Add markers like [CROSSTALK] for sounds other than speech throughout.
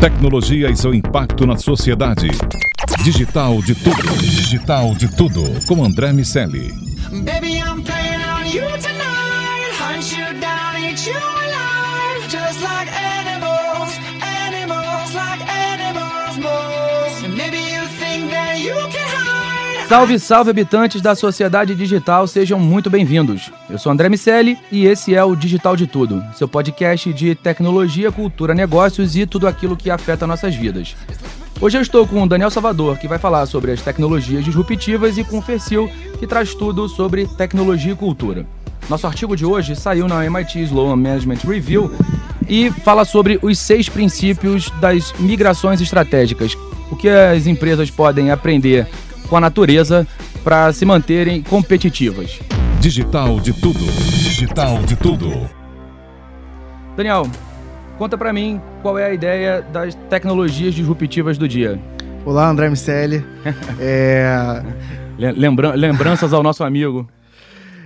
Tecnologia e seu impacto na sociedade. Digital de tudo. Digital de tudo. Com André Miceli. Baby, Salve, salve habitantes da sociedade digital, sejam muito bem-vindos. Eu sou André Miceli e esse é o Digital de Tudo, seu podcast de tecnologia, cultura, negócios e tudo aquilo que afeta nossas vidas. Hoje eu estou com o Daniel Salvador, que vai falar sobre as tecnologias disruptivas, e com o Fercil, que traz tudo sobre tecnologia e cultura. Nosso artigo de hoje saiu na MIT Sloan Management Review e fala sobre os seis princípios das migrações estratégicas. O que as empresas podem aprender com a natureza para se manterem competitivas. Digital de tudo. Digital de tudo. Daniel, conta para mim qual é a ideia das tecnologias disruptivas do dia. Olá, André Miceli. [LAUGHS] é, Le- lembra- lembranças ao nosso amigo.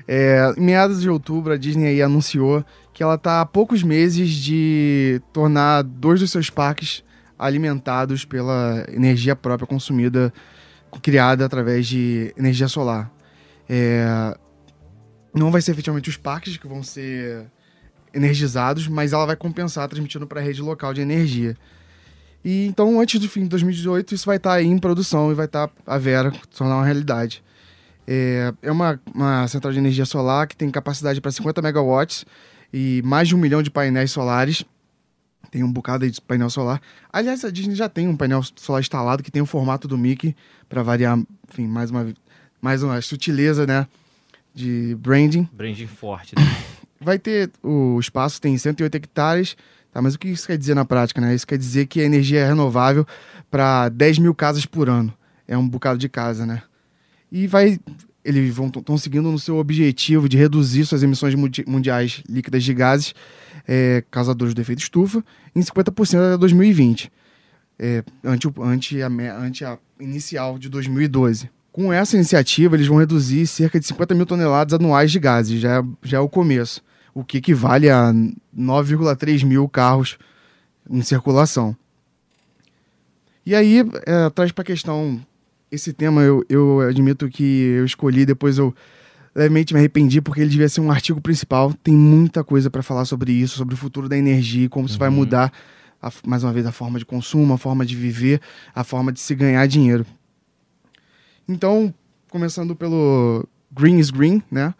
é, em meados de outubro, a Disney aí anunciou que ela está há poucos meses de tornar dois dos seus parques alimentados pela energia própria consumida, criada através de energia solar. É, não vai ser efetivamente os parques que vão ser energizados, mas ela vai compensar transmitindo para a rede local de energia. E então, antes do fim de 2018, isso vai estar aí em produção e vai estar a Vera tornar uma realidade. É, é uma, uma central de energia solar que tem capacidade para 50 megawatts e mais de um milhão de painéis solares. Tem um bocado de painel solar. Aliás, a Disney já tem um painel solar instalado que tem o formato do Mickey para variar, enfim, mais uma, mais uma sutileza, né, de branding. Branding forte, né? [COUGHS] Vai ter o espaço tem 108 hectares, tá? Mas o que isso quer dizer na prática, né? Isso quer dizer que a energia é renovável para 10 mil casas por ano. É um bocado de casa, né? E vai. Eles estão seguindo no seu objetivo de reduzir suas emissões mundi- mundiais líquidas de gases é, causadores do efeito estufa em 50% até 2020, é, ante, ante, a, ante a inicial de 2012. Com essa iniciativa, eles vão reduzir cerca de 50 mil toneladas anuais de gases, já, já é o começo, o que equivale a 9,3 mil carros em circulação. E aí, é, traz para a questão esse tema, eu, eu admito que eu escolhi, depois eu levemente me arrependi, porque ele devia ser um artigo principal. Tem muita coisa para falar sobre isso, sobre o futuro da energia, como isso vai mudar, a- mais uma vez, a forma de consumo, a forma de viver, a forma de se ganhar dinheiro. Então, começando pelo Green is Green, né?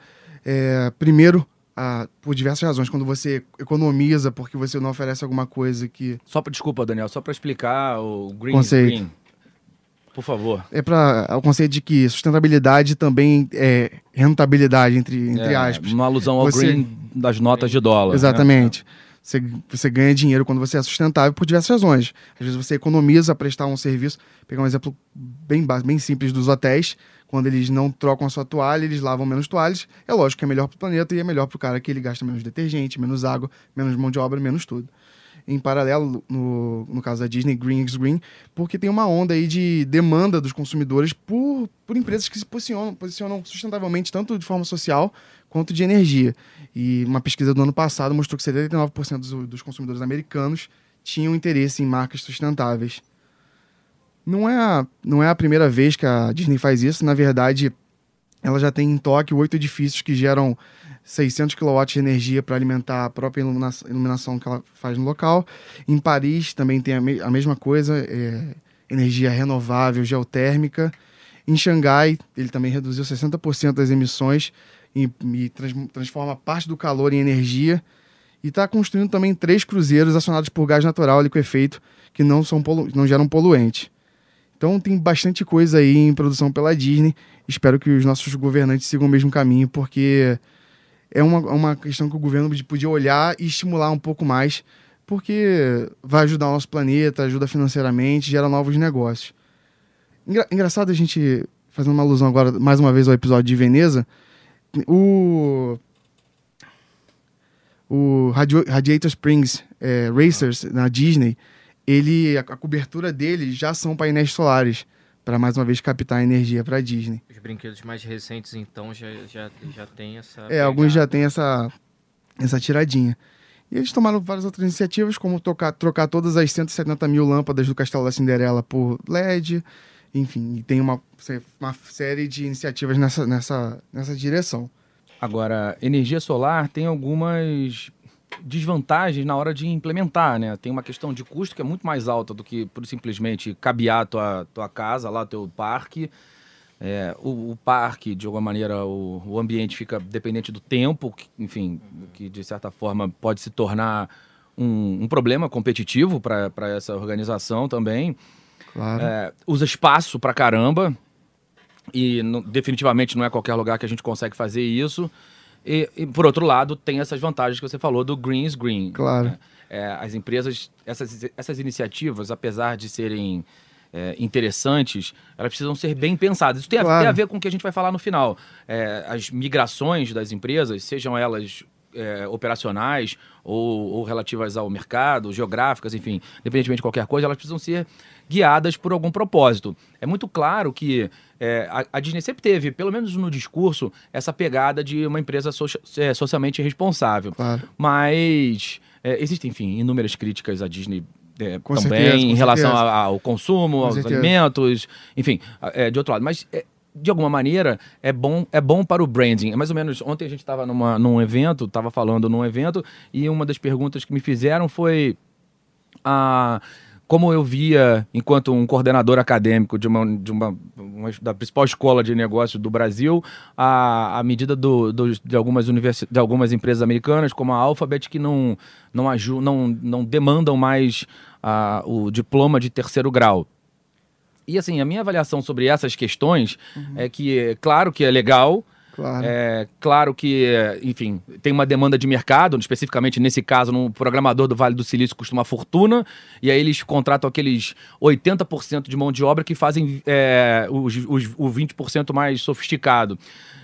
É, primeiro, a- por diversas razões, quando você economiza porque você não oferece alguma coisa que Só pra, desculpa, Daniel, só para explicar o Green is Conceito. Green. Por favor. é para o conceito de que sustentabilidade também é rentabilidade entre, entre É, aspas. Uma alusão ao Você- green das notas de dólar. né? Exatamente. Você, você ganha dinheiro quando você é sustentável por diversas razões. Às vezes você economiza prestar um serviço. Vou pegar um exemplo bem, básico, bem simples dos hotéis. Quando eles não trocam a sua toalha, eles lavam menos toalhas. É lógico que é melhor para o planeta e é melhor para o cara que ele gasta menos detergente, menos água, menos mão de obra, menos tudo. Em paralelo, no, no caso da Disney, Green is Green, porque tem uma onda aí de demanda dos consumidores por, por empresas que se posicionam, posicionam sustentavelmente, tanto de forma social quanto de energia. E uma pesquisa do ano passado mostrou que 79% dos, dos consumidores americanos tinham interesse em marcas sustentáveis. Não é, a, não é a primeira vez que a Disney faz isso, na verdade, ela já tem em Tóquio oito edifícios que geram 600 kW de energia para alimentar a própria ilumina iluminação que ela faz no local. Em Paris também tem a, me a mesma coisa, é, energia renovável, geotérmica. Em Xangai, ele também reduziu 60% das emissões e, e trans transforma parte do calor em energia. E está construindo também três cruzeiros acionados por gás natural liquefeito que não, são não geram poluente. Então tem bastante coisa aí em produção pela Disney. Espero que os nossos governantes sigam o mesmo caminho, porque é uma, uma questão que o governo podia olhar e estimular um pouco mais, porque vai ajudar o nosso planeta, ajuda financeiramente, gera novos negócios. Engra engraçado a gente, fazendo uma alusão agora mais uma vez ao episódio de Veneza, o. O Radiator Springs é, Racers na Disney, ele a, a cobertura dele já são painéis solares para mais uma vez captar energia para a Disney. Os brinquedos mais recentes, então, já, já, já tem essa. É, pegada. alguns já tem essa, essa tiradinha. E eles tomaram várias outras iniciativas, como trocar, trocar todas as 170 mil lâmpadas do Castelo da Cinderela por LED. Enfim, e tem uma, uma série de iniciativas nessa, nessa, nessa direção. Agora, energia solar tem algumas desvantagens na hora de implementar, né? Tem uma questão de custo que é muito mais alta do que por simplesmente cabear a tua, tua casa, lá teu parque. É, o, o, parque, de alguma maneira, o, o, ambiente fica dependente do tempo, que, enfim, que de certa forma pode se tornar um, um problema competitivo para essa organização também. Claro. É, usa espaço para caramba e definitivamente não é qualquer lugar que a gente consegue fazer isso. E, e, por outro lado, tem essas vantagens que você falou do Green is Green. Claro. Né? É, as empresas, essas, essas iniciativas, apesar de serem é, interessantes, elas precisam ser bem pensadas. Isso tem claro. a, tem a, ver com o que a gente vai falar no final. É, as migrações das empresas, sejam elas é, operacionais ou, ou, relativas ao mercado, geográficas, enfim, independentemente de qualquer coisa, elas precisam ser guiadas por algum propósito. É muito claro que é, a, a, Disney sempre teve, pelo menos no discurso, essa pegada de uma empresa é, socialmente responsável. Claro. Mas é, existem, enfim, inúmeras críticas à Disney é, também certeza, em relação certeza. ao consumo, com aos certeza. alimentos, enfim, é, de outro lado. Mas é, de alguma maneira, é bom, é bom para o branding. É mais ou menos, ontem a gente estava num evento, estava falando num evento, e uma das perguntas que me fizeram foi a como eu via, enquanto um coordenador acadêmico de uma, de uma, uma da principal escola de negócio do Brasil, a, a medida do, do, de, algumas universi de algumas empresas americanas, como a Alphabet, que não, não, não, não demandam mais a, o diploma de terceiro grau. E assim, a minha avaliação sobre essas questões uhum. é que, é claro que é legal, Claro. É claro que, enfim, tem uma demanda de mercado, especificamente nesse caso, um programador do Vale do Silício custa uma fortuna, e aí eles contratam aqueles 80% de mão de obra que fazem é, os, os, o 20% mais sofisticado.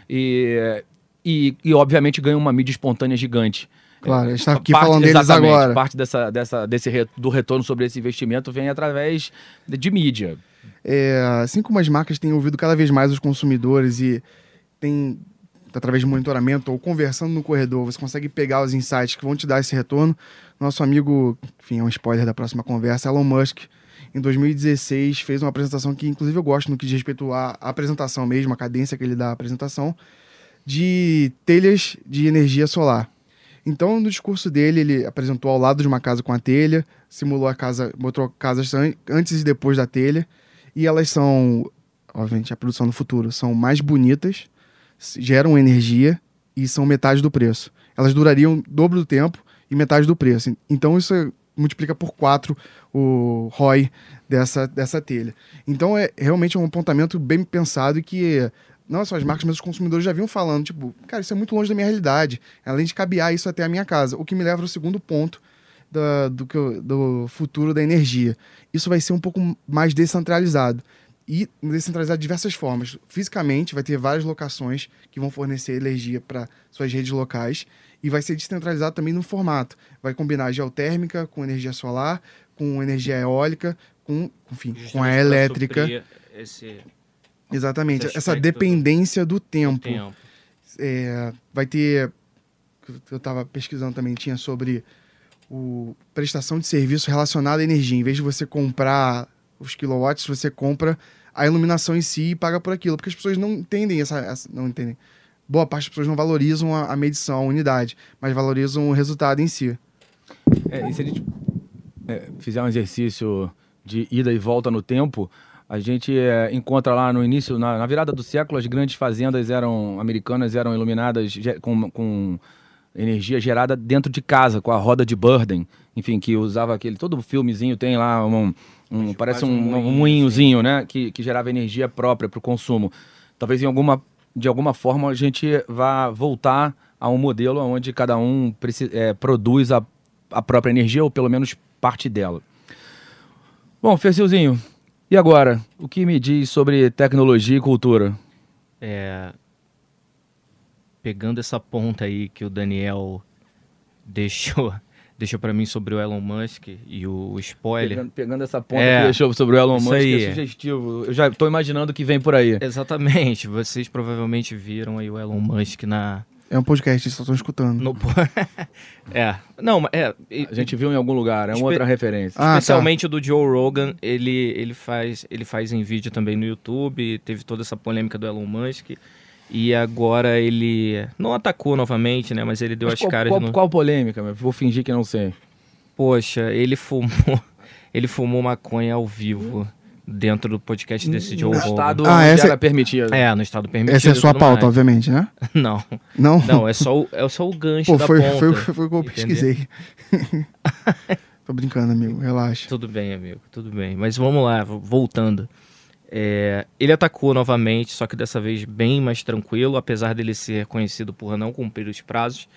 E, e, e, obviamente, ganham uma mídia espontânea gigante. Claro, a gente está aqui parte, falando deles agora. Parte dessa, dessa, desse re, do retorno sobre esse investimento vem através de, de mídia. É, assim como as marcas têm ouvido cada vez mais os consumidores e tem através de monitoramento ou conversando no corredor, você consegue pegar os insights que vão te dar esse retorno. Nosso amigo, enfim, é um spoiler da próxima conversa, Elon Musk, em 2016 fez uma apresentação que inclusive eu gosto no que diz respeito à apresentação mesmo, a cadência que ele dá à apresentação, de telhas de energia solar. Então, no discurso dele, ele apresentou ao lado de uma casa com a telha, simulou a casa, mostrou casas antes e depois da telha, e elas são, obviamente, a produção no futuro, são mais bonitas, geram energia e são metade do preço. Elas durariam dobro do tempo e metade do preço. Então isso é, multiplica por quatro o ROI dessa, dessa telha. Então é realmente um apontamento bem pensado e que não só as marcas, mas os consumidores já vinham falando, tipo, cara, isso é muito longe da minha realidade. Além de cabear isso até a minha casa. O que me leva ao segundo ponto da, do, do futuro da energia. Isso vai ser um pouco mais descentralizado e descentralizar de diversas formas. Fisicamente, vai ter várias locações que vão fornecer energia para suas redes locais e vai ser descentralizado também no formato. Vai combinar geotérmica com energia solar, com energia eólica, com, enfim, com a elétrica. Esse, Exatamente, esse essa dependência do, do tempo. Do tempo. É, vai ter. Eu estava pesquisando também, tinha sobre o prestação de serviço relacionada à energia. Em vez de você comprar os quilowatts, você compra a iluminação em si e paga por aquilo. Porque as pessoas não entendem essa. essa não entendem. boa parte das pessoas não valorizam a, a medição, a unidade, mas valorizam o resultado em si. É, e se a gente é, fizer um exercício de ida e volta no tempo, a gente é, encontra lá no início, na, na, virada do século, as grandes fazendas eram americanas eram iluminadas com, com energia gerada dentro de casa, com a roda de Burden, enfim, que usava aquele. Todo filmezinho tem lá um. um parece um, um, um moinhozinho, né? Que, que gerava energia própria para o consumo. Talvez em alguma, de alguma forma a gente vá voltar a um modelo onde cada um é, produz a, a própria energia, ou pelo menos parte dela. Bom, Fercilzinho, e agora? O que me diz sobre tecnologia e cultura? É, pegando essa ponta aí que o Daniel deixou [LAUGHS] deixou para mim sobre o Elon Musk e o spoiler. Pegando, pegando essa ponta é, que deixou sobre o Elon Musk, aí. é sugestivo. Eu já estou imaginando o que vem por aí. Exatamente. Vocês provavelmente viram aí o Elon Musk na... É um podcast, só estão escutando. No... [LAUGHS] é. Não, é... A gente viu em algum lugar, é uma outra referência. Ah, Especialmente tá. do Joe Rogan, ele, ele, faz, ele faz em vídeo também no YouTube, teve toda essa polêmica do Elon Musk. E agora ele não atacou novamente, né? Mas ele deu mas as qual, caras. Qual, no... qual polêmica? Vou fingir que não sei. Poxa, ele fumou, [LAUGHS] ele fumou maconha ao vivo dentro do podcast desse Joe No Rogan. estado ah, essa era permitido. É, no estado permitido. Essa é a sua pauta, mais. obviamente, né? [LAUGHS] Não. Não? Não, é só o, é só o gancho Pô, da foi, ponta. Foi, foi, foi o que eu pesquisei. [LAUGHS] Tô brincando, amigo, relaxa. Tudo bem, amigo, tudo bem. Mas vamos lá, voltando. É, ele atacou novamente, só que dessa vez bem mais tranquilo, apesar dele ser conhecido por não cumprir os prazos.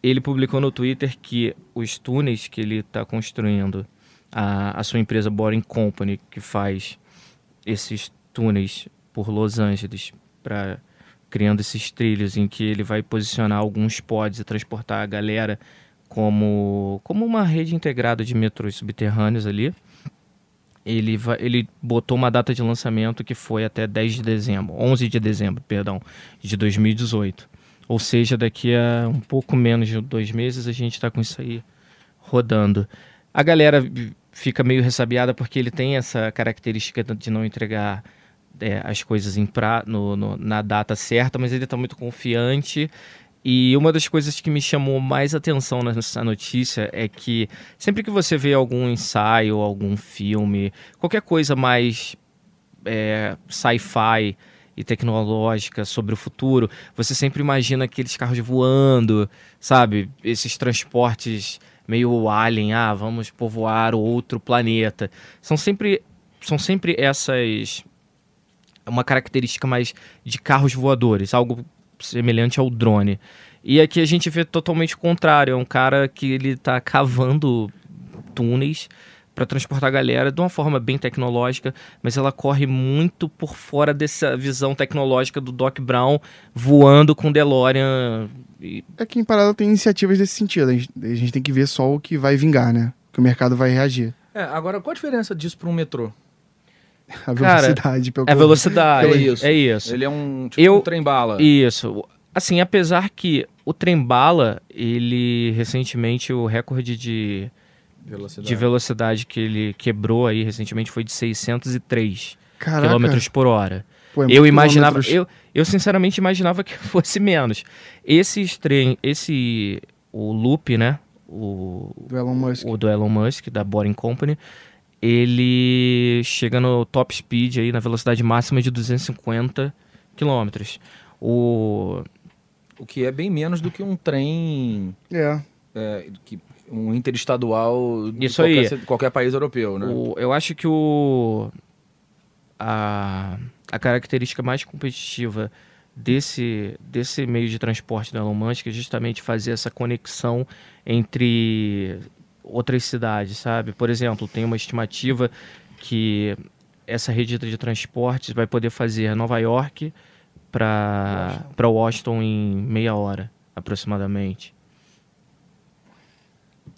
Ele publicou no Twitter que os túneis que ele está construindo, a, a sua empresa Boring Company, que faz esses túneis por Los Angeles, para criando esses trilhos em que ele vai posicionar alguns pods e transportar a galera como, como uma rede integrada de metrôs subterrâneos ali ele, ele botou uma data de lançamento que foi até 10 de dezembro, 11 de dezembro, perdão, de 2018. Ou seja, daqui a um pouco menos de dois meses a gente está com isso aí rodando. A galera fica meio ressabiada porque ele tem essa característica de não entregar é, as coisas em pra, no, no, na data certa, mas ele está muito confiante e uma das coisas que me chamou mais atenção nessa notícia é que sempre que você vê algum ensaio, algum filme, qualquer coisa mais é, sci-fi e tecnológica sobre o futuro, você sempre imagina aqueles carros voando, sabe? Esses transportes meio alien, ah, vamos povoar outro planeta. São sempre, são sempre essas uma característica mais de carros voadores, algo semelhante ao drone. E aqui a gente vê totalmente o contrário, é um cara que ele tá cavando túneis para transportar a galera de uma forma bem tecnológica, mas ela corre muito por fora dessa visão tecnológica do Doc Brown voando com DeLorean. E... É que em parada tem iniciativas desse sentido, a gente, a gente tem que ver só o que vai vingar, né? Que o mercado vai reagir. É, agora qual a diferença disso para um metrô? A velocidade. Cara, é velocidade, é isso. É isso. Ele é um, tipo, Eu, um trem-bala. Isso. Assim, apesar que o trem-bala, ele recentemente, o recorde de velocidade. de velocidade que ele quebrou aí recentemente foi de 603 km por hora. Pô, é eu imaginava, eu, eu sinceramente imaginava que [LAUGHS] fosse menos. Esse trem, esse o Loop, né? O do Elon Musk, o do Elon Musk da Boring Company, ele chega no top speed aí na velocidade máxima de 250 km. O o que é bem menos do que um trem é. é que um interestadual de Isso qualquer, aí. qualquer país europeu, né? O, eu acho que o a, a característica mais competitiva desse, desse meio de transporte do Elon Musk é justamente fazer essa conexão entre outras cidades, sabe? Por exemplo, tem uma estimativa que essa rede de transportes vai poder fazer Nova York para Washington. Washington em meia hora, aproximadamente.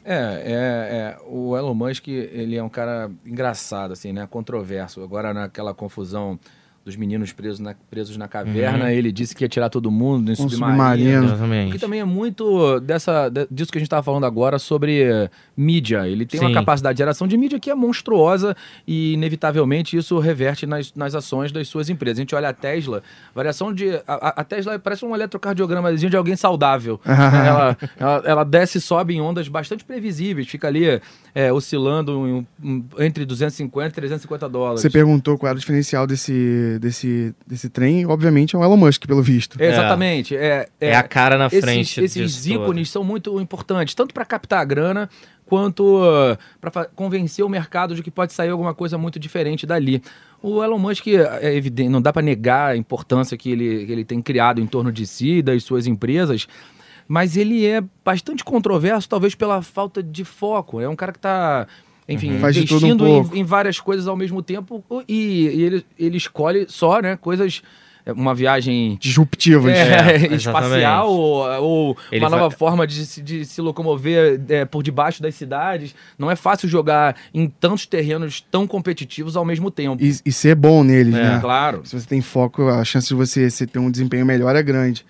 É, é, é, o Elon Musk, ele é um cara engraçado, assim, né? Controverso. Agora, naquela confusão dos meninos presos na, presos na caverna, ele disse que ia tirar todo mundo em Um submarino. submarino. Exatamente. Que também é muito dessa, de- disso que a gente estava falando agora sobre mídia. Ele tem uma Sim. capacidade de geração de mídia que é monstruosa e, inevitavelmente, isso reverte nas, nas ações das suas empresas. A gente olha a Tesla, variação de. A, a- Tesla parece um eletrocardiogramazinho de alguém saudável. [LAUGHS] ela, ela, ela desce e sobe em ondas bastante previsíveis, fica ali eh, oscilando em- entre 250 e 350 dólares. Você perguntou qual era o diferencial desse, desse, desse trem, obviamente é o Elon Musk, pelo visto. Exatamente. É, É a cara na esses, frente Esses ícones são muito importantes, tanto para captar a grana, quanto para convencer o mercado de que pode sair alguma coisa muito diferente dali. O Elon Musk, é evidente, não dá para negar a importância que ele, que ele tem criado em torno de si, e das suas empresas, mas ele é bastante controverso, talvez pela falta de foco. É um cara que está. Enfim, Faz de tudo um investindo pouco. em, em várias coisas ao mesmo tempo e, e ele, ele escolhe só né, coisas. Uma viagem Disruptivas. é, [LAUGHS] exatamente. espacial ou, ou uma nova vai- forma de, se- de se locomover é, por debaixo das cidades. Não é fácil jogar em tantos terrenos tão competitivos ao mesmo tempo. E, e ser bom neles, É, né? claro. Se você tem foco, a chance de você se ter um desempenho melhor é grande.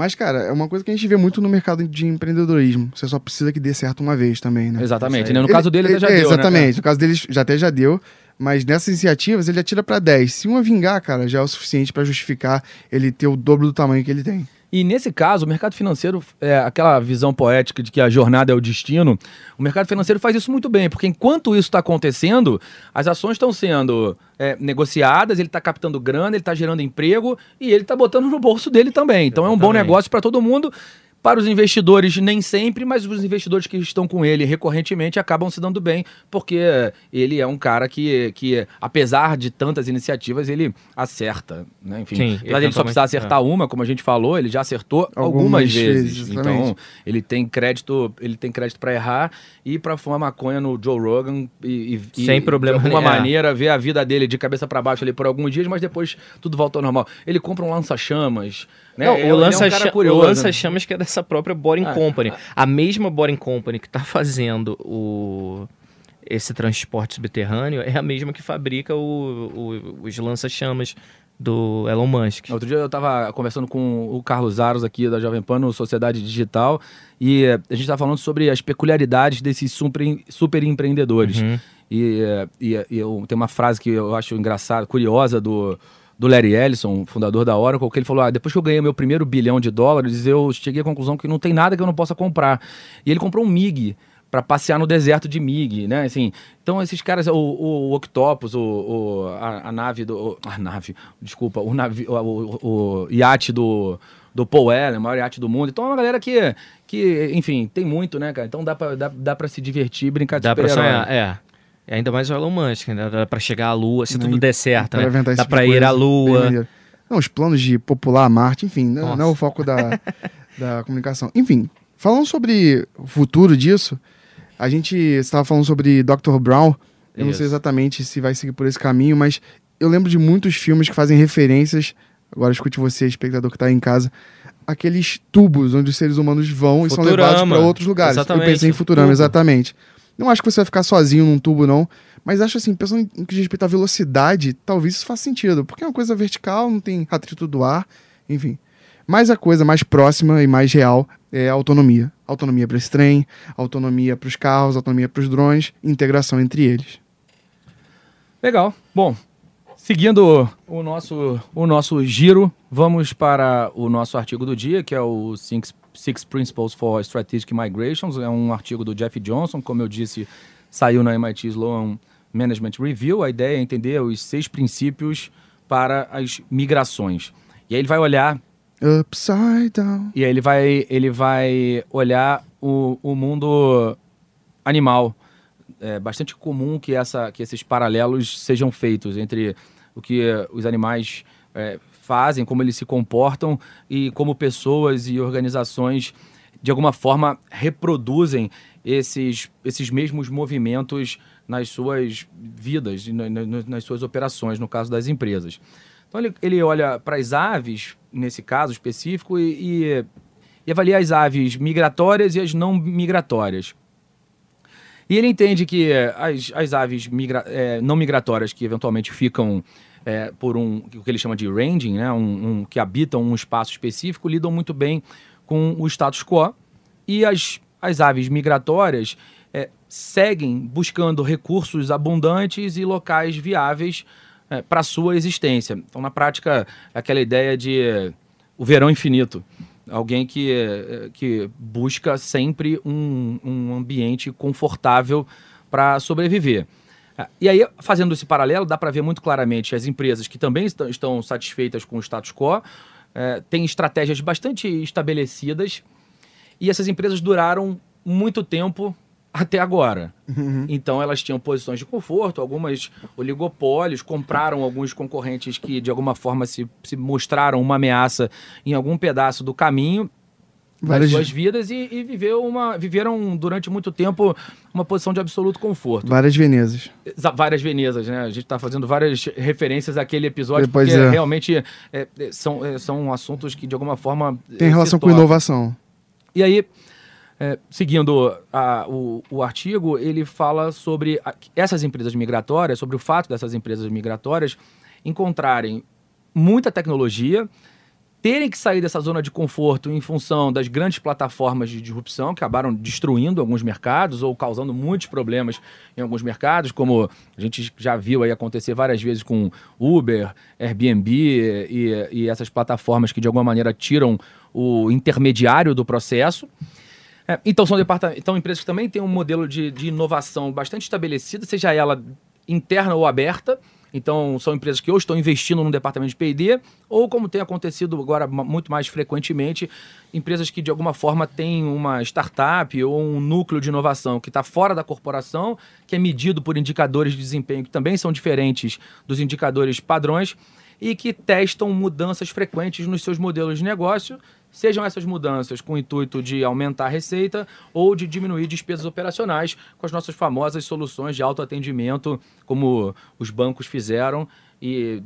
Mas, cara, é uma coisa que a gente vê muito no mercado de empreendedorismo. Você só precisa que dê certo uma vez também, né? Exatamente, né? No Ele- caso dele, até já é, deu, né? Exatamente. No caso dele, já até já deu. Mas nessas iniciativas, ele atira pra 10. Se uma vingar, cara, já é o suficiente pra justificar ele ter o dobro do tamanho que ele tem. E nesse caso, o mercado financeiro, é, aquela visão poética de que a jornada é o destino, o mercado financeiro faz isso muito bem, porque enquanto isso está acontecendo, as ações estão sendo é, negociadas, ele está captando grana, ele está gerando emprego e ele está botando no bolso dele também. Então é um bom negócio para todo mundo. Para os investidores, nem sempre, mas os investidores que estão com ele recorrentemente acabam se dando bem, porque ele é um cara que, que apesar de tantas iniciativas, ele acerta. Né? Enfim, Sim, apesar ele só precisar acertar uma, como a gente falou, ele já acertou algumas, Algumas vezes. vezes, então, ele tem crédito, ele tem crédito para errar e para fumar maconha no Joe Rogan e, e- Sem e, problema de alguma nenhum. maneira ver a vida dele de cabeça para baixo ali por alguns dias, mas depois tudo volta ao normal. Ele compra um lança-chamas, né? Não, Ele- o ele é um lança-chamas lança chamas que é dessa própria Boring Ah, Company. A mesma Boring Company que está fazendo o esse transporte subterrâneo é a mesma que fabrica o- o- os lança-chamas do Elon Musk. Outro dia eu estava conversando com o Carlos Aros aqui da Jovem Pan no Sociedade Digital e a gente estava falando sobre as peculiaridades desses super, super empreendedores. Uhum. E, e, e eu, tem uma frase que eu acho engraçada, curiosa do, do Larry Ellison, fundador da Oracle, que ele falou: ah, depois que eu ganhei meu primeiro bilhão de dólares, eu cheguei à conclusão que não tem nada que eu não possa comprar. E ele comprou um MiG para passear no deserto de MiG, né? Assim, então esses caras, o, o Octopus, o, o- a, a nave do, a nave, desculpa, o o, o, iate do do Paul Allen, o maior iate do mundo. Então é uma galera que, que enfim, tem muito, né, cara? Então dá pra, dá, dá pra se divertir brincar de Dá pra sonhar, é. E ainda mais o Elon Musk, né? Dá pra chegar à Lua, se Não, tudo der certo, né? Dá tipo pra de ir à Lua. Não, os planos de popular Marte, enfim, não, não é o foco da, da comunicação. Enfim, falando sobre o futuro disso, a gente estava falando sobre Dr. Brown. Eu não sei exatamente se vai seguir por esse caminho, mas eu lembro de muitos filmes que fazem referências. Agora escute você, espectador que está aí em casa. Aqueles tubos onde os seres humanos vão e são Futurama. levados para outros lugares. Exatamente, Eu pensei em Futurama, tubo. exatamente. Não acho que você vai ficar sozinho num tubo, não. Mas acho assim, pensando em que diz respeito à velocidade, talvez isso faça sentido. Porque é uma coisa vertical, não tem atrito do ar, enfim. Mas a coisa mais próxima e mais real é a autonomia. Autonomia para esse trem, autonomia para os carros, autonomia para os drones, integração entre eles. Legal. Bom, seguindo o nosso, o nosso giro, vamos para o nosso artigo do dia, que é o Six, Six Principles for Strategic Migrations. É um artigo do Jeff Johnson, como eu disse, saiu na MIT Sloan Management Review. A ideia é entender os seis princípios para as migrações. E aí ele vai olhar Upside down. e aí ele vai, ele vai olhar o, o mundo animal. É bastante comum que, essa, que esses paralelos sejam feitos entre o que os animais é, fazem, como eles se comportam e como pessoas e organizações, de alguma forma, reproduzem esses, esses mesmos movimentos nas suas vidas, na- na- nas suas operações, no caso das empresas. Então ele, ele olha para as aves, nesse caso específico, e, e, e avalia as aves migratórias e as não migratórias. E ele entende que eh, as, as aves migra- eh, não migratórias que eventualmente ficam eh, por um, o que ele chama de ranging, né, um, um- que habitam um espaço específico, lidam muito bem com o status quo. E as, as aves migratórias eh, seguem buscando recursos abundantes e locais viáveis para sua existência. Então, na prática, aquela ideia de eh, o verão infinito. Alguém que, eh, que busca sempre um, um ambiente confortável para sobreviver. Ah, E aí, fazendo esse paralelo, dá para ver muito claramente as empresas que também estão, satisfeitas com o status quo, eh, têm estratégias bastante estabelecidas, e essas empresas duraram muito tempo até agora. Então elas tinham posições de conforto, algumas oligopólios, compraram alguns concorrentes que de alguma forma se, se mostraram uma ameaça em algum pedaço do caminho Várias- suas vidas e, e viveu uma, viveram durante muito tempo uma posição de absoluto conforto. Várias Venezas. Várias Venezas, né? A gente está fazendo várias referências àquele episódio, Pois porque é. realmente é, é, são, é, são assuntos que de alguma forma. Tem é, relação com inovação. E aí, é, seguindo a- o, o artigo, ele fala sobre a- essas empresas migratórias, sobre o fato dessas empresas migratórias encontrarem muita tecnologia, terem que sair dessa zona de conforto em função das grandes plataformas de disrupção que acabaram destruindo alguns mercados ou causando muitos problemas em alguns mercados, como a gente já viu aí acontecer várias vezes com Uber, Airbnb e, e essas plataformas que de alguma maneira tiram o intermediário do processo. É, então, são, então, empresas que também têm um modelo de, de inovação bastante estabelecido, seja ela interna ou aberta. Então, são empresas que ou estão investindo num departamento de P&D, ou como tem acontecido agora muito mais frequentemente, empresas que de alguma forma têm uma startup ou um núcleo de inovação que está fora da corporação, que é medido por indicadores de desempenho que também são diferentes dos indicadores padrões, e que testam mudanças frequentes nos seus modelos de negócio, sejam essas mudanças com o intuito de aumentar a receita ou de diminuir despesas operacionais com as nossas famosas soluções de autoatendimento, como os bancos fizeram e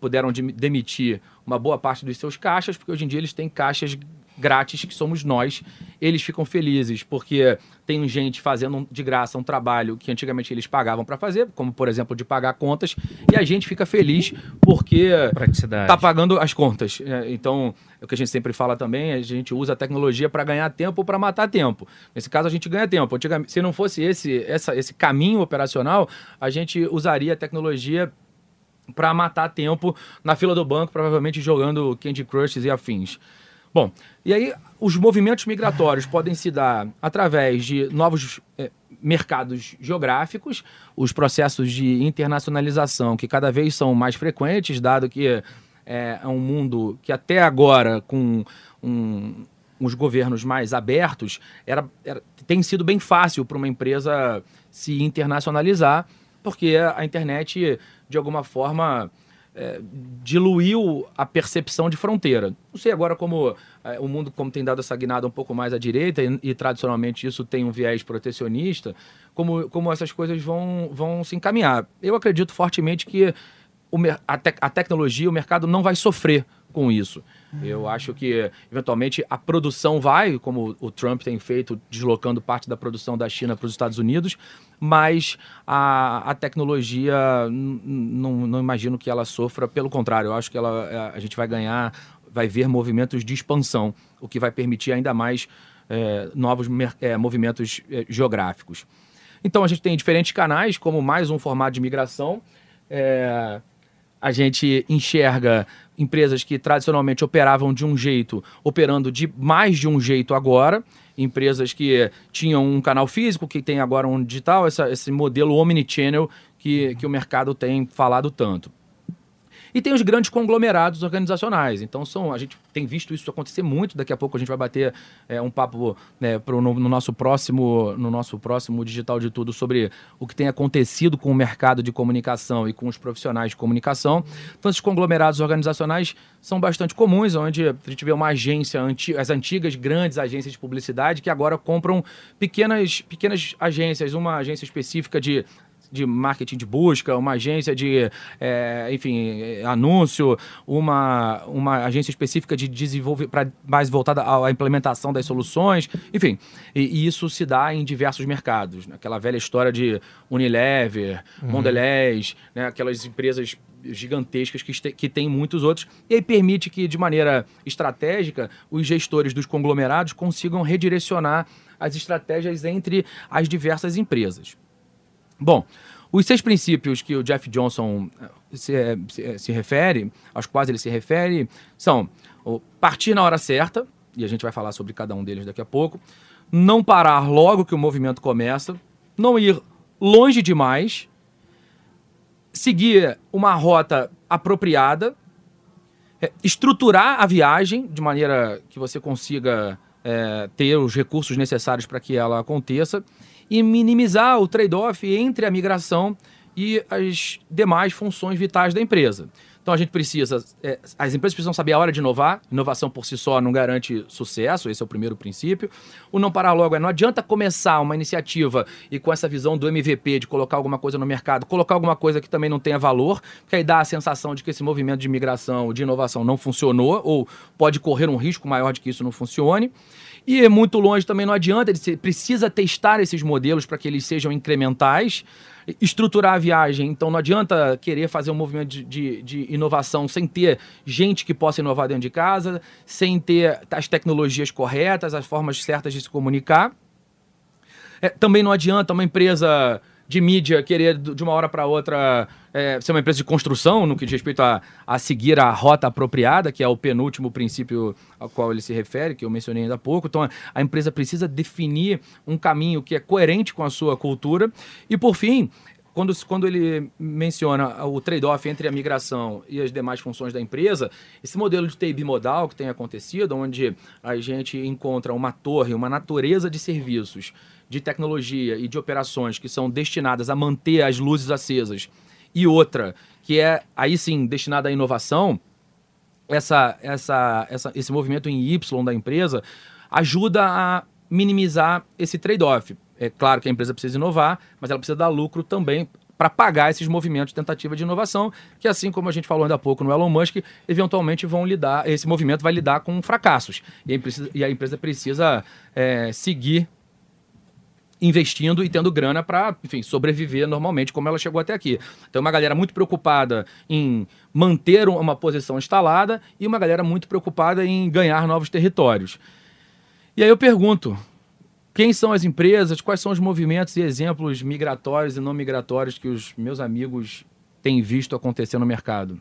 puderam demi- demitir uma boa parte dos seus caixas, porque hoje em dia eles têm caixas grátis, que somos nós. Eles ficam felizes porque tem gente fazendo de graça um trabalho que antigamente eles pagavam para fazer, como por exemplo de pagar contas, e a gente fica feliz porque Praticidade. tá pagando as contas. É, Então, é o que a gente sempre fala também, a gente usa a tecnologia para ganhar tempo ou para matar tempo. Nesse caso, a gente ganha tempo. Se não fosse esse, essa, esse caminho operacional, a gente usaria a tecnologia para matar tempo na fila do banco, provavelmente jogando Candy Crush e afins. Bom, e aí os movimentos migratórios podem se dar através de novos eh, mercados geográficos, os processos de internacionalização que cada vez são mais frequentes, dado que eh, é um mundo que até agora, com um, os governos mais abertos, era, era- tem sido bem fácil para uma empresa se internacionalizar, porque a internet, de alguma forma, é, diluiu a percepção de fronteira. Não sei agora como é, o mundo como tem dado essa guinada um pouco mais à direita e, e, tradicionalmente isso tem um viés protecionista, como, como essas coisas vão, vão se encaminhar. Eu acredito fortemente que o, a, tec- a tecnologia, o mercado não vai sofrer com isso. Eu acho que, eventualmente, a produção vai, como o Trump tem feito, deslocando parte da produção da China para os Estados Unidos, mas a, a tecnologia, não, imagino que ela sofra. Pelo contrário, eu acho que ela, é, a gente vai ganhar, vai ver movimentos de expansão, o que vai permitir ainda mais é, novos é, movimentos é, geográficos. Então, a gente tem diferentes canais, como mais um formato de migração. A gente enxerga empresas que tradicionalmente operavam de um jeito, operando de mais de um jeito agora. Empresas que tinham um canal físico, que tem agora um digital, essa- esse modelo omnichannel que, que o mercado tem falado tanto. E tem os grandes conglomerados organizacionais. Então, são, a gente tem visto isso acontecer muito. Daqui a pouco a gente vai bater é, um papo né, pro, no, no nosso próximo, no nosso próximo Digital de Tudo sobre o que tem acontecido com o mercado de comunicação e com os profissionais de comunicação. Então, esses conglomerados organizacionais são bastante comuns, onde a gente vê uma agência, anti- as antigas grandes agências de publicidade, que agora compram pequenas, pequenas agências, uma agência específica de de marketing de busca, uma agência de, é, enfim, anúncio, uma, uma agência específica de desenvolver, para mais voltada à implementação das soluções, enfim. E, e, isso se dá em diversos mercados. Aquela velha história de Unilever, uhum. Mondelez, né, aquelas empresas gigantescas que, que tem muitos outros, e aí permite que, de maneira estratégica, os gestores dos conglomerados consigam redirecionar as estratégias entre as diversas empresas. Bom, os seis princípios que o Jeff Johnson eh, se, eh, se, eh, se refere, aos quais ele se refere, são partir na hora certa, e a gente vai falar sobre cada um deles daqui a pouco, não parar logo que o movimento começa, não ir longe demais, seguir uma rota apropriada, é, estruturar a viagem de maneira que você consiga é, ter os recursos necessários para que ela aconteça e minimizar o trade-off entre a migração e as demais funções vitais da empresa. Então a gente precisa, é, as empresas precisam saber a hora de inovar. Inovação por si só não garante sucesso, esse é o primeiro princípio. O não parar logo é não adianta começar uma iniciativa e com essa visão do MVP de colocar alguma coisa no mercado, colocar alguma coisa que também não tenha valor, que aí dá a sensação de que esse movimento de migração, de inovação não funcionou ou pode correr um risco maior de que isso não funcione. E é muito longe também não adianta, ele precisa testar esses modelos para que eles sejam incrementais estruturar a viagem. Então não adianta querer fazer um movimento de, de, de, inovação sem ter gente que possa inovar dentro de casa, sem ter as tecnologias corretas, as formas certas de se comunicar. É, também não adianta uma empresa de mídia querer de uma hora para outra é, ser uma empresa de construção no que diz respeito a, a seguir a rota apropriada, que é o penúltimo princípio ao qual ele se refere, que eu mencionei ainda há pouco. Então a empresa precisa definir um caminho que é coerente com a sua cultura. E por fim, quando, quando ele menciona o trade-off entre a migração e as demais funções da empresa, esse modelo de TI bimodal que tem acontecido, onde a gente encontra uma torre, uma natureza de serviços de tecnologia e de operações que são destinadas a manter as luzes acesas e outra que é aí sim destinada à inovação, essa, essa, essa, esse movimento em Y da empresa ajuda a minimizar esse trade-off. É claro que a empresa precisa inovar, mas ela precisa dar lucro também para pagar esses movimentos de tentativa de inovação, que assim como a gente falou ainda há pouco no Elon Musk, eventualmente vão lidar, esse movimento vai lidar com fracassos. E a empresa, e a empresa precisa é, seguir investindo e tendo grana para, enfim, sobreviver normalmente como ela chegou até aqui. Então, uma galera muito preocupada em manter uma posição instalada e uma galera muito preocupada em ganhar novos territórios. E aí eu pergunto, quem são as empresas, quais são os movimentos e exemplos migratórios e não migratórios que os meus amigos têm visto acontecer no mercado?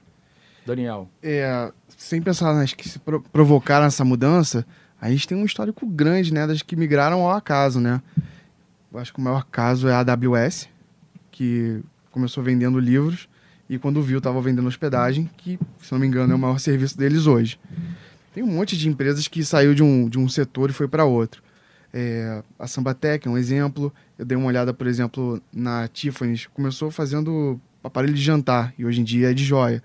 Daniel. É, sem pensar nas que se provocaram essa mudança, a gente tem um histórico grande, né, das que migraram ao acaso, né? Eu acho que o maior caso é a AWS, que começou vendendo livros e quando viu estava vendendo hospedagem, que, se não me engano, é o maior serviço deles hoje. Tem um monte de empresas que saiu de um, de um setor e foi para outro. É, a Sambatec é um exemplo. Eu dei uma olhada, por exemplo, na Tiffany's. Começou fazendo aparelho de jantar e hoje em dia é de joia.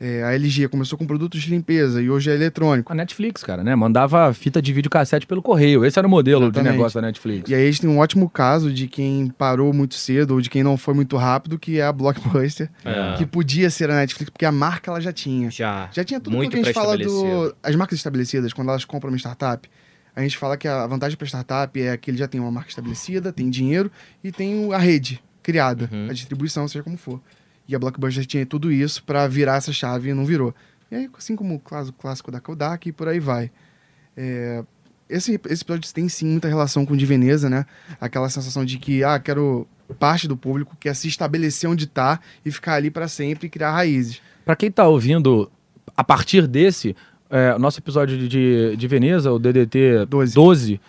É, a LG começou com produtos de limpeza e hoje é eletrônico. A Netflix, cara, né? Mandava fita de videocassete pelo correio. Esse era o modelo Exatamente. de negócio da Netflix. E aí a gente tem um ótimo caso de quem parou muito cedo ou de quem não foi muito rápido, que é a Blockbuster, [LAUGHS] é. que podia ser a Netflix, porque a marca ela já tinha. Já. Já tinha tudo muito que a gente fala do. As marcas estabelecidas, quando elas compram uma startup, a gente fala que a vantagem para startup é que ele já tem uma marca estabelecida, tem dinheiro e tem a rede criada, uhum. a distribuição, seja como for. E a Blockbuster tinha tudo isso para virar essa chave e não virou. E aí, assim como o clássico da Kodak e por aí vai. É, esse, esse episódio tem sim muita relação com o de Veneza, né? Aquela sensação de que, ah, quero parte do público quer se estabelecer onde está e ficar ali para sempre e criar raízes. Para quem está ouvindo a partir desse, é, nosso episódio de, de Veneza, o DDT 12, 12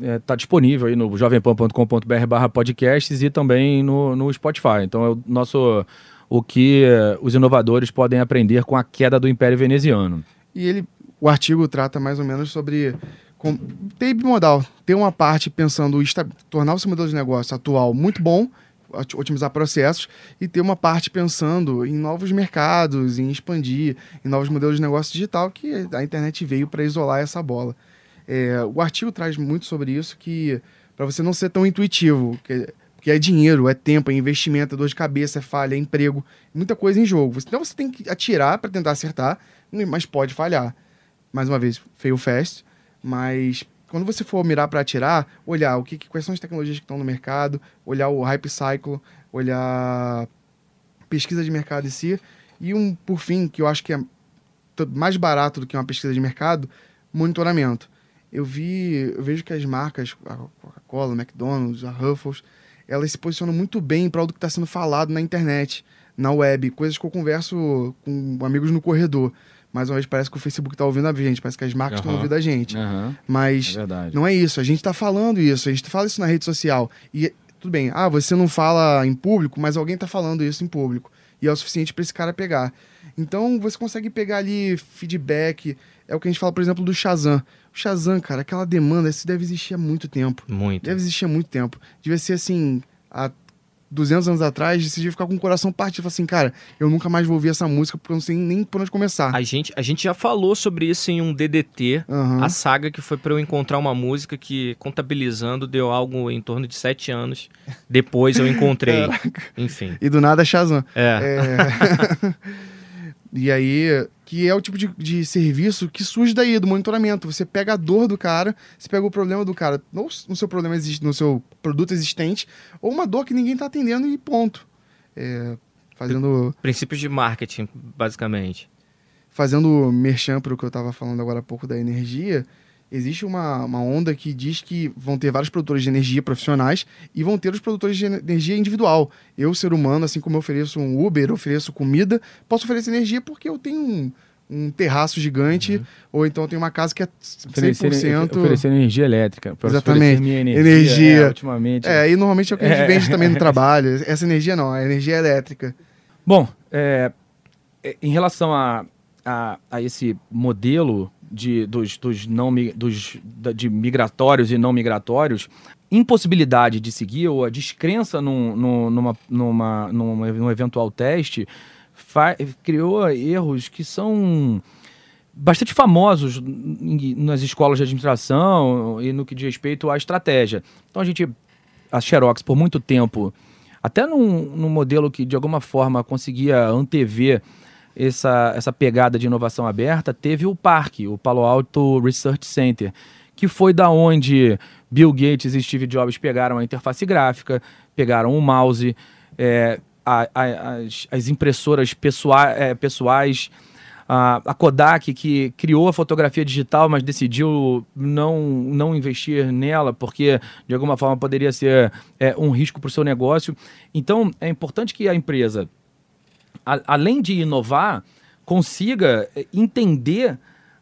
é, tá disponível aí no jovempan.com.br barra podcasts e também no, no Spotify. Então é o nosso o que eh, os inovadores podem aprender com a queda do Império Veneziano. E ele, o artigo trata mais ou menos sobre com, ter bimodal, ter uma parte pensando em tornar o seu modelo de negócio atual muito bom, otimizar processos, e ter uma parte pensando em novos mercados, em expandir, em novos modelos de negócio digital, que a internet veio para isolar essa bola. É, o artigo traz muito sobre isso, que para você não ser tão intuitivo, que Porque é dinheiro, é tempo, é investimento, é dor de cabeça, é falha, é emprego, muita coisa em jogo. Então você tem que atirar para tentar acertar, mas pode falhar. Mais uma vez, fail fast, mas quando você for mirar para atirar, olhar o que, quais são as tecnologias que estão no mercado, olhar o hype cycle, olhar pesquisa de mercado em si e um por fim que eu acho que é mais barato do que uma pesquisa de mercado, monitoramento. Eu vi, eu vejo que as marcas, a Coca-Cola, McDonald's, a Ruffles, elas se posicionam muito bem para o que está sendo falado na internet, na web, coisas que eu converso com amigos no corredor. Mais uma vez, parece que o Facebook está ouvindo a gente, parece que as marcas estão Aham. ouvindo a gente. Aham, Mas é não é isso, a gente tá falando isso, a gente fala isso na rede social. E tudo bem, ah, você não fala em público, mas alguém tá falando isso em público. E é o suficiente para esse cara pegar. Então você consegue pegar ali feedback. É o que a gente fala, por exemplo, do Shazam. O Shazam, cara, aquela demanda, isso deve existir há muito tempo. Muito. Deve existir há muito tempo. Devia ser assim, há 200 anos atrás, devia ficar com o coração partido. Falar assim, cara, eu nunca mais vou ouvir essa música porque eu não sei nem por onde começar. A gente, a gente já falou sobre isso em um DDT, Aham. a saga que foi pra eu encontrar uma música que, contabilizando, deu algo em torno de sete anos. Depois eu encontrei. [LAUGHS] Enfim. E do nada Shazam. É. É. [LAUGHS] e aí, que é o tipo de, de serviço que surge daí, do monitoramento. Você pega a dor do cara, você pega o problema do cara, ou no seu problema existe, no seu produto existente, ou uma dor que ninguém tá atendendo e ponto. É, fazendo, Princípios de marketing, basicamente. fazendo merchan pro que eu tava falando agora há pouco da energia, existe uma, uma onda que diz que vão ter vários produtores de energia profissionais e vão ter os produtores de energia individual. Eu, ser humano, assim como eu ofereço um Uber, ofereço comida, posso oferecer energia porque eu tenho um, um terraço gigante, ou então eu tenho uma casa que é Oferecer, 100%... oferecer energia elétrica. Exatamente. oferecer energia. Energia. é, ultimamente. É, e normalmente é o que a gente É. vende também no [LAUGHS] trabalho. Essa energia não, a energia elétrica. Bom, é, é, em relação a, a, a esse modelo de, dos, dos não, dos, de migratórios e não migratórios, impossibilidade de seguir ou a descrença num, num, numa, numa, numa- num eventual teste criou erros que são bastante famosos nas escolas de administração e no que diz respeito à estratégia. Então a gente, a Xerox, por muito tempo, até num, num modelo que de alguma forma conseguia antever essa, essa pegada de inovação aberta, teve o parque, o Palo Alto Research Center, que foi da onde Bill Gates e Steve Jobs pegaram a interface gráfica, pegaram o mouse, é, a- a- as, as impressoras pessoa- é, pessoais, a, a Kodak, que criou a fotografia digital, mas decidiu não, não investir nela, porque de alguma forma poderia ser é, um risco para o seu negócio. Então, é importante que a empresa, a- além de inovar, consiga é, entender.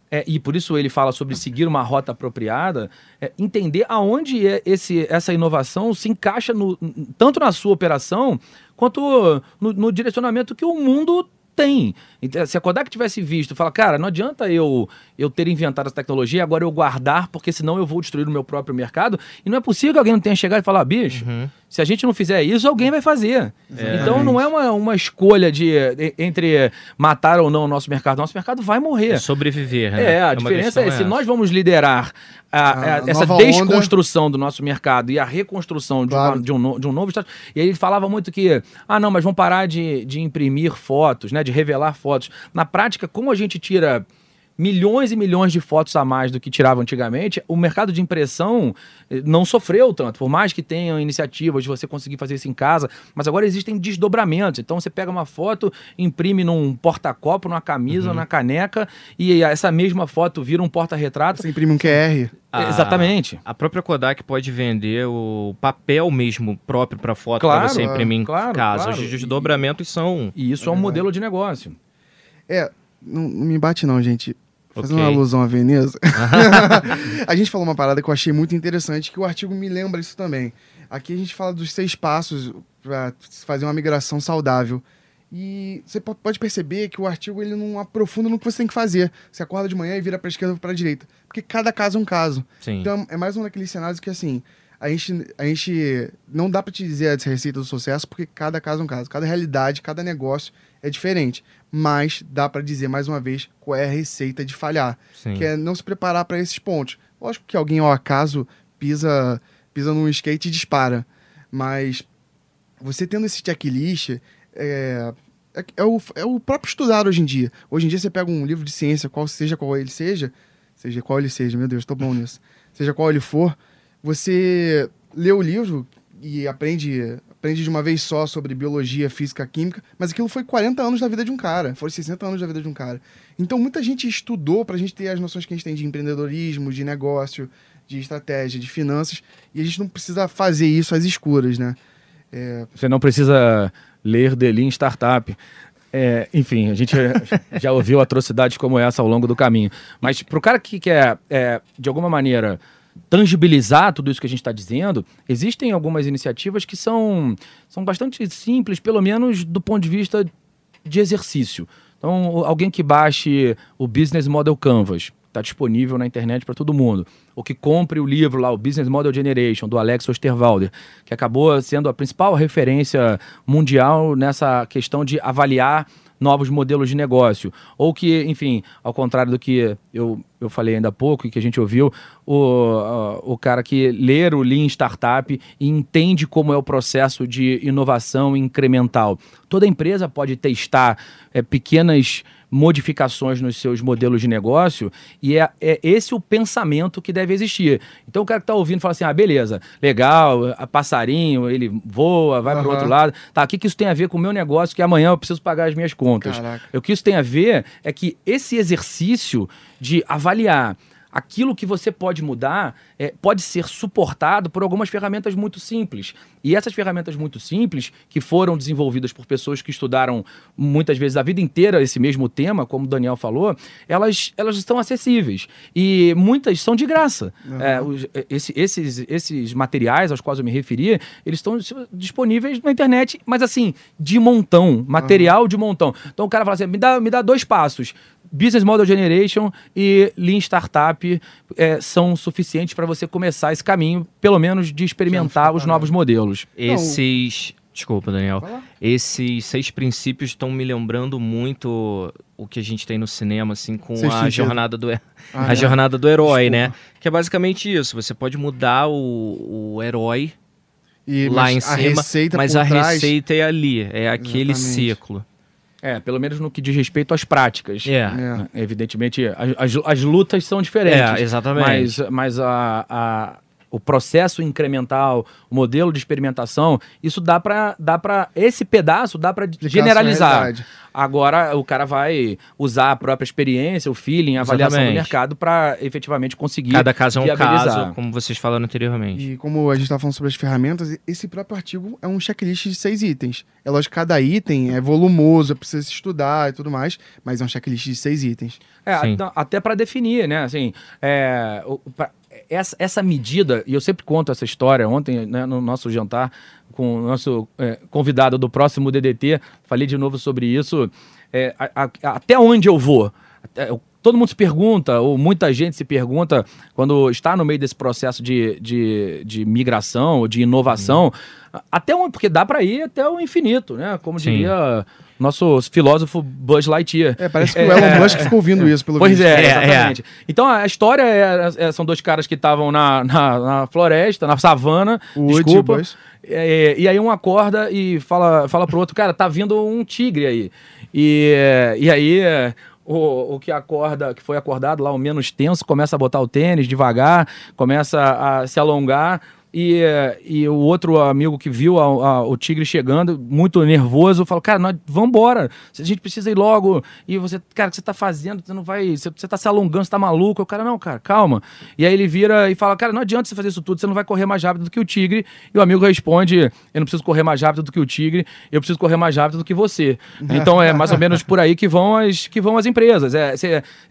é, e por isso ele fala sobre seguir uma rota apropriada, é, entender aonde é esse, essa inovação se encaixa no- tanto na sua operação quanto no, no direcionamento que o mundo tem. Então, Se a Kodak tivesse visto, fala, cara, não adianta eu eu ter inventado essa tecnologia, agora eu guardar, porque senão eu vou destruir o meu próprio mercado. E não é possível que alguém não tenha chegado e falar, bicho, se a gente não fizer isso, alguém vai fazer. Então não é uma, uma escolha de entre matar ou não o nosso mercado. Nosso mercado vai morrer. É sobreviver, né? É, a uma diferença é, se essa. nós vamos liderar a- A a- essa nova onda. desconstrução do nosso mercado e a reconstrução de, uma- Claro. de um, de um novo estado. E aí ele falava muito que, ah, não, mas vamos parar de, de imprimir fotos, né, de revelar fotos. Na prática, como a gente tira milhões e milhões de fotos a mais do que tirava antigamente, o mercado de impressão eh, não sofreu tanto, por mais que tenham iniciativas de você conseguir fazer isso em casa, mas agora existem desdobramentos. Então você pega uma foto, imprime num porta-copo, numa camisa, na caneca, e essa mesma foto vira um porta-retrato. Você imprime um QR. A- Exatamente. A própria Kodak pode vender o papel mesmo próprio para foto Claro, para você imprimir em claro, casa. claro. Os desdobramentos são E isso é, um modelo de negócio. É, não, não me bate não, gente. Fazendo Ok. uma alusão à Veneza. [LAUGHS] [LAUGHS] a gente falou uma parada que eu achei muito interessante, que o artigo me lembra isso também. Aqui a gente fala dos seis passos para fazer uma migração saudável. E você po- pode perceber que o artigo ele não aprofunda no que você tem que fazer. Você acorda de manhã e vira para esquerda ou para direita, porque cada caso é um caso. Sim. Então é mais um daqueles cenários que assim, a gente, a gente não dá para te dizer a receita do sucesso, porque cada caso é um caso, cada realidade, cada negócio é diferente. Mas dá para dizer mais uma vez qual é a receita de falhar, Sim. que é não se preparar para esses pontos. Lógico que alguém ao acaso pisa pisa num skate e dispara. Mas você tendo esse checklist, é, é, é o, é o próprio estudar hoje em dia. Hoje em dia você pega um livro de ciência, qual seja qual ele seja, seja qual ele seja, meu Deus, tô bom nisso. Seja qual ele for, você lê o livro e aprende, aprende de uma vez só sobre biologia, física, química, mas aquilo foi 40 anos da vida de um cara, foram 60 anos da vida de um cara. Então muita gente estudou pra gente ter as noções que a gente tem de empreendedorismo, de negócio, de estratégia, de finanças, e a gente não precisa fazer isso às escuras, né? É, Você não precisa ler Lean Startup. É, enfim, a gente [LAUGHS] já ouviu atrocidades como essa ao longo do caminho. Mas para o cara que quer, é, de alguma maneira, tangibilizar tudo isso que a gente está dizendo, existem algumas iniciativas que são, são bastante simples, pelo menos do ponto de vista de exercício. Então, alguém que baixe o Business Model Canvas, está disponível na internet para todo mundo. Ou que compre o livro lá, o Business Model Generation, do Alex Osterwalder, que acabou sendo a principal referência mundial nessa questão de avaliar novos modelos de negócio. Ou que, enfim, ao contrário do que eu, eu falei ainda há pouco e que a gente ouviu, o, o cara que ler o Lean Startup e entende como é o processo de inovação incremental. Toda empresa pode testar é, pequenas modificações nos seus modelos de negócio e é, é esse o pensamento que deve existir. Então o cara que está ouvindo fala assim, ah, beleza, legal, a passarinho, ele voa, vai para o outro lado. Tá, o que, que isso tem a ver com o meu negócio que amanhã eu preciso pagar as minhas contas? Caraca. O que isso tem a ver é que esse exercício de avaliar aquilo que você pode mudar é, pode ser suportado por algumas ferramentas muito simples. E essas ferramentas muito simples, que foram desenvolvidas por pessoas que estudaram muitas vezes a vida inteira esse mesmo tema, como o Daniel falou, elas, elas estão acessíveis. E muitas são de graça. É, os- esse- esses, esses materiais aos quais eu me referi, eles estão disponíveis na internet, mas assim, de montão, material de montão. Então o cara fala assim: me dá, me dá dois passos. Business Model Generation e Lean Startup é, são suficientes para você começar esse caminho, pelo menos de experimentar os novos modelos. Esses. Desculpa, Daniel. Esses seis princípios estão me lembrando muito o que a gente tem no cinema, assim, com Sexto a sentido. jornada do, Ah, a é. jornada do herói, Desculpa. né? Que é basicamente isso. Você pode mudar o, o herói E, lá mas em a cima, receita mas por a trás, receita é ali, é aquele Exatamente. ciclo. É, pelo menos no que diz respeito às práticas. É. É. Evidentemente, as, as- as lutas são diferentes. É, exatamente. Mas, mas a, a- o processo incremental, o modelo de experimentação, isso dá para dá para esse pedaço dá para generalizar. Agora o cara vai usar a própria experiência, o feeling, a avaliação do Exatamente. mercado para efetivamente conseguir Cada caso é um viabilizar. caso, como vocês falaram anteriormente. E como a gente está falando sobre as ferramentas, esse próprio artigo é um checklist de seis itens. É lógico que cada item é volumoso, precisa se estudar e tudo mais, mas é um checklist de seis itens. É, Sim. até para definir, né? Assim, é, pra- essa, essa medida, e eu sempre conto essa história, ontem né, no nosso jantar com o nosso é, convidado do próximo DDT, falei de novo sobre isso. É, a- a- até onde eu vou? Até- eu- todo mundo se pergunta, ou muita gente se pergunta, quando está no meio desse processo de, de, de migração, ou de inovação, até onde? Porque dá para ir até o infinito, né? Como Sim. diria nosso filósofo Buzz Lightyear. É, parece que o Elon Musk ficou ouvindo isso, pelo Pois visto. é, É, exatamente. Então a história é, é- são dois caras que estavam na, na, na floresta, na savana, O desculpa. É, e aí um acorda e fala, fala pro outro, cara, tá vindo um tigre aí. E, e aí é, o, o que acorda, que foi acordado lá, o menos tenso, começa a botar o tênis devagar, começa a se alongar. E, e o outro amigo que viu a- a- o tigre chegando, muito nervoso, fala: Cara, nós vamos embora. A gente precisa ir logo. E você, cara, o que você tá fazendo? Você não vai. Você, você tá se alongando, você tá maluco. O cara, não, cara, calma. E aí ele vira e fala: Cara, não adianta você fazer isso tudo, você não vai correr mais rápido do que o tigre. E o amigo responde: Eu não preciso correr mais rápido do que o tigre, eu preciso correr mais rápido do que você. Então é mais ou menos por aí que vão as, que vão as empresas. É,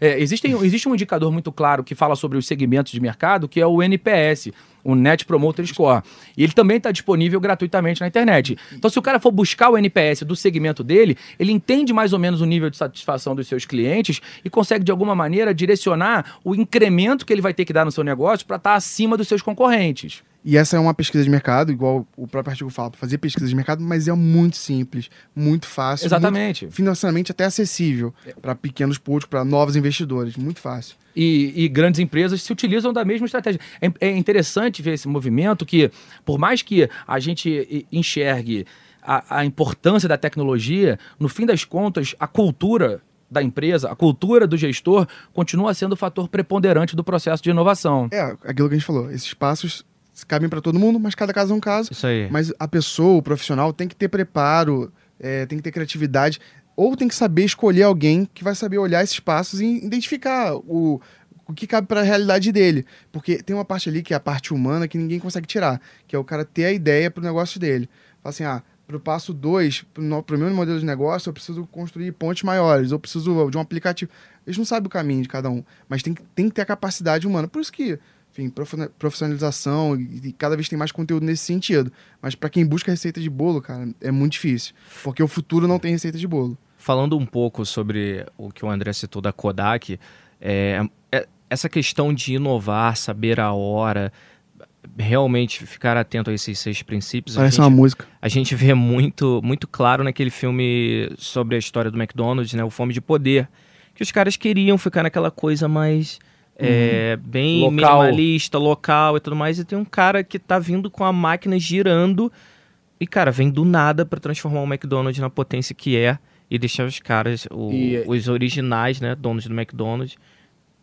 é, existem, existe um indicador muito claro que fala sobre os segmentos de mercado, que é o NPS o Net Promoter Score. E ele também está disponível gratuitamente na internet. Então, se o cara for buscar o NPS do segmento dele, ele entende mais ou menos o nível de satisfação dos seus clientes e consegue, de alguma maneira, direcionar o incremento que ele vai ter que dar no seu negócio para estar acima dos seus concorrentes. E essa é uma pesquisa de mercado, igual o próprio artigo fala, para fazer pesquisa de mercado, mas é muito simples, muito fácil. Exatamente. muito financeiramente até acessível para pequenos públicos, para novos investidores. Muito fácil. e, e grandes empresas se utilizam da mesma estratégia. É, é interessante ver esse movimento que, por mais que a gente enxergue a, a importância da tecnologia, no fim das contas, a cultura da empresa, a cultura do gestor, continua sendo o fator preponderante do processo de inovação. É, aquilo que a gente falou. Esses passos cabem para todo mundo, mas cada caso é um caso. Isso aí. Mas a pessoa, o profissional, tem que ter preparo, é, tem que ter criatividade, ou tem que saber escolher alguém que vai saber olhar esses passos e identificar o, o que cabe para a realidade dele. Porque tem uma parte ali que é a parte humana que ninguém consegue tirar, que é o cara ter a ideia para o negócio dele. Fala assim, ah, para o passo 2, para o meu modelo de negócio, eu preciso construir pontes maiores, eu preciso de um aplicativo. Eles não sabem o caminho de cada um, mas tem, que- tem que ter a capacidade humana. Por isso que, enfim, profi- profissionalização e, cada vez tem mais conteúdo nesse sentido. Mas para quem busca receita de bolo, cara, é muito difícil. Porque o futuro não tem receita de bolo. Falando um pouco sobre o que o André citou da Kodak, é, é- essa questão de inovar, saber a hora, realmente ficar atento a esses seis princípios. a Parece gente- uma música. a gente vê muito, muito claro naquele filme sobre a história do McDonald's, né? O Fome de Poder. Que os caras queriam ficar naquela coisa mais é, bem Local. minimalista, local e tudo mais. E tem um cara que tá vindo com a máquina girando e, cara, vem do nada pra transformar o McDonald's na potência que é e deixar os caras, o- E- os originais, né, donos do McDonald's,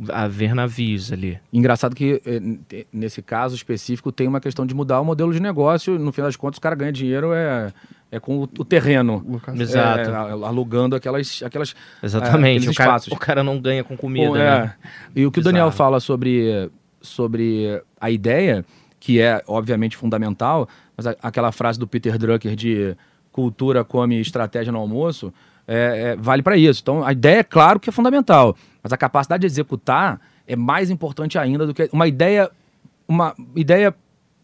a ver navios ali. Engraçado que, eh, nesse caso específico, tem uma questão de mudar o modelo de negócio. No fim das contas, o cara ganha dinheiro é, é com o, o terreno. Exato. É, a- alugando aquelas, aquelas Exatamente. aqueles o, cara, espaços. o cara não ganha com comida, Pô, né? é. E o que o Bizarro. Daniel fala sobre, sobre a ideia, que é obviamente fundamental, mas a- aquela frase do Peter Drucker de cultura come estratégia no almoço, é, é, vale para isso. Então, a ideia, é claro que é fundamental, mas a capacidade de executar é mais importante ainda do que uma ideia, uma ideia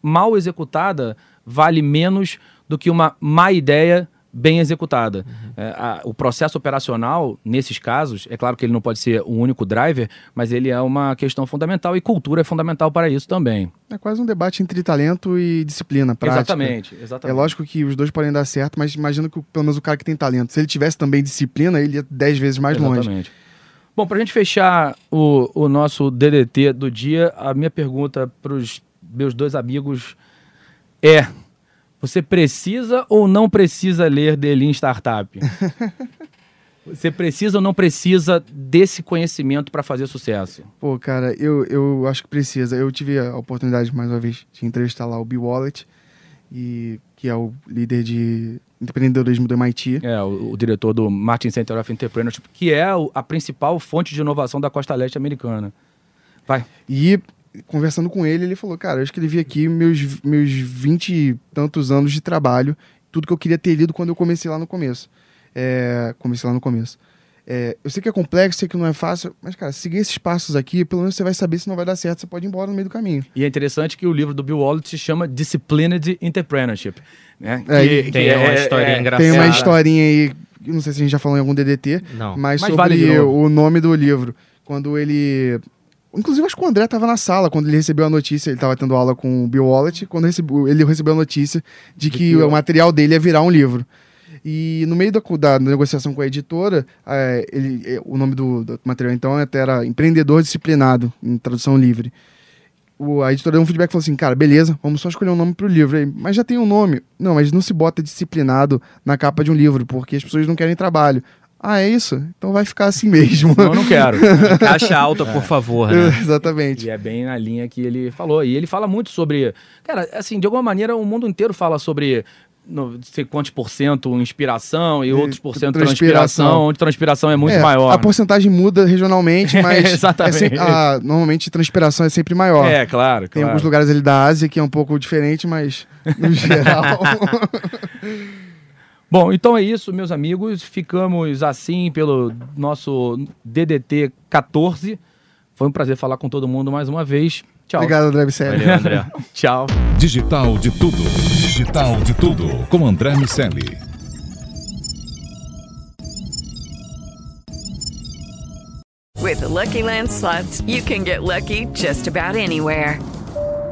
mal executada vale menos do que uma má ideia bem executada. É, a- o processo operacional, nesses casos, é claro que ele não pode ser o único driver, mas ele é uma questão fundamental e cultura é fundamental para isso também. É quase um debate entre talento e disciplina prática. Exatamente, É exatamente. lógico que os dois podem dar certo, mas imagino que o- pelo menos o cara que tem talento, se ele tivesse também disciplina, ele ia dez vezes mais longe. Exatamente. Bom, para a gente fechar o, o nosso DDT do dia, a minha pergunta para os meus dois amigos é: você precisa ou não precisa ler The Lean Startup? [LAUGHS] você precisa ou não precisa desse conhecimento para fazer sucesso? Pô, cara, eu, eu acho que precisa. Eu tive a oportunidade, mais uma vez, de entrevistar lá o Bill Wallet, e, que é o líder de empreendedorismo do MIT. É, o, o diretor do Martin Center of Entrepreneurship, que é a principal fonte de inovação da costa leste americana. Vai. E conversando com ele, ele falou, cara, eu escrevi aqui meus, meus 20 e tantos anos de trabalho, tudo que eu queria ter lido quando eu comecei lá no começo. É, comecei lá no começo. É, eu sei que é complexo, sei que não é fácil, mas, cara, seguir esses passos aqui, pelo menos você vai saber se não vai dar certo, você pode ir embora no meio do caminho. E é interessante que o livro do Bill Wallet se chama Disciplined Entrepreneurship. Né? É, Que- que tem uma historinha engraçada. Tem uma É. historinha aí, não sei se a gente já falou em algum DDT, Não. mas, Mas sobre vale o nome do livro. Quando ele. Inclusive, acho que o André estava na sala quando ele recebeu a notícia. Ele estava tendo aula com o Bill Wallet. Quando ele recebeu a notícia de, que, que o o- material dele ia virar um livro. E no meio da, da negociação com a editora, eh, ele, eh, o nome do, do material então até era Empreendedor Disciplinado, em tradução livre. O, a editora deu um feedback e falou assim: cara, beleza, vamos só escolher um nome pro livro. Aí, mas já tem um nome. Não, mas não se bota disciplinado na capa de um livro, porque as pessoas não querem trabalho. Ah, é isso? Então vai ficar assim mesmo. Não, eu não quero. [LAUGHS] Caixa alta, por favor, né? [LAUGHS] Exatamente. E é bem na linha que ele falou. E ele fala muito sobre. Cara, assim, de alguma maneira o mundo inteiro fala sobre. No, sei quantos por cento inspiração e, outros por cento transpiração. transpiração, onde transpiração é muito É, maior. A porcentagem muda regionalmente, [LAUGHS] mas Exatamente. é sempre- a- normalmente transpiração é sempre maior. É, claro. Tem claro. alguns lugares ali da Ásia que é um pouco diferente, mas no geral. Bom, então é isso, meus amigos. Ficamos assim pelo nosso DDT 14. Foi um prazer falar com todo mundo mais uma vez. Tchau. Obrigado, André Bicelli. Valeu, André. [LAUGHS] Tchau. Digital de tudo. Digital de tudo. Com André Miceli. With the Lucky Land slots, you can get lucky just about anywhere.